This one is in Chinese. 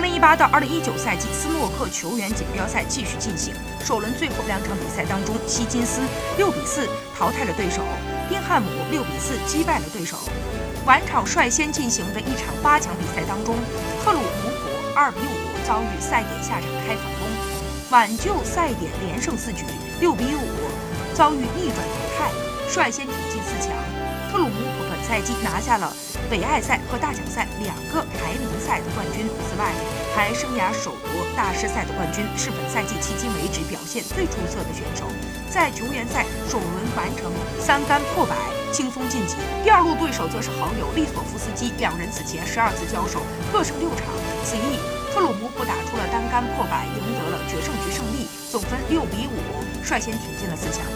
二零一八到二零一九赛季斯诺克球员锦标赛继续进行，首轮最后两场比赛当中，希金斯六比四淘汰了对手，宾汉姆六比四击败了对手。晚场率先进行的一场八强比赛当中，特鲁姆普二比五遭遇赛点下场开反攻，挽救赛点连胜四局，六比五遭遇逆转淘汰，率先挺进四强。特鲁姆普本赛季拿下了北爱赛和大奖赛两个排名赛的冠军，此外还生涯首夺大师赛的冠军，是本赛季迄今为止表现最出色的选手。在球员赛首轮完成三杆破百，轻松晋级。第二路对手则是好友利索夫斯基，两人此前十二次交手各胜六场，此役特鲁姆普打出了单杆破百，赢得了决胜局胜利，总分六比五，率先挺进了四强。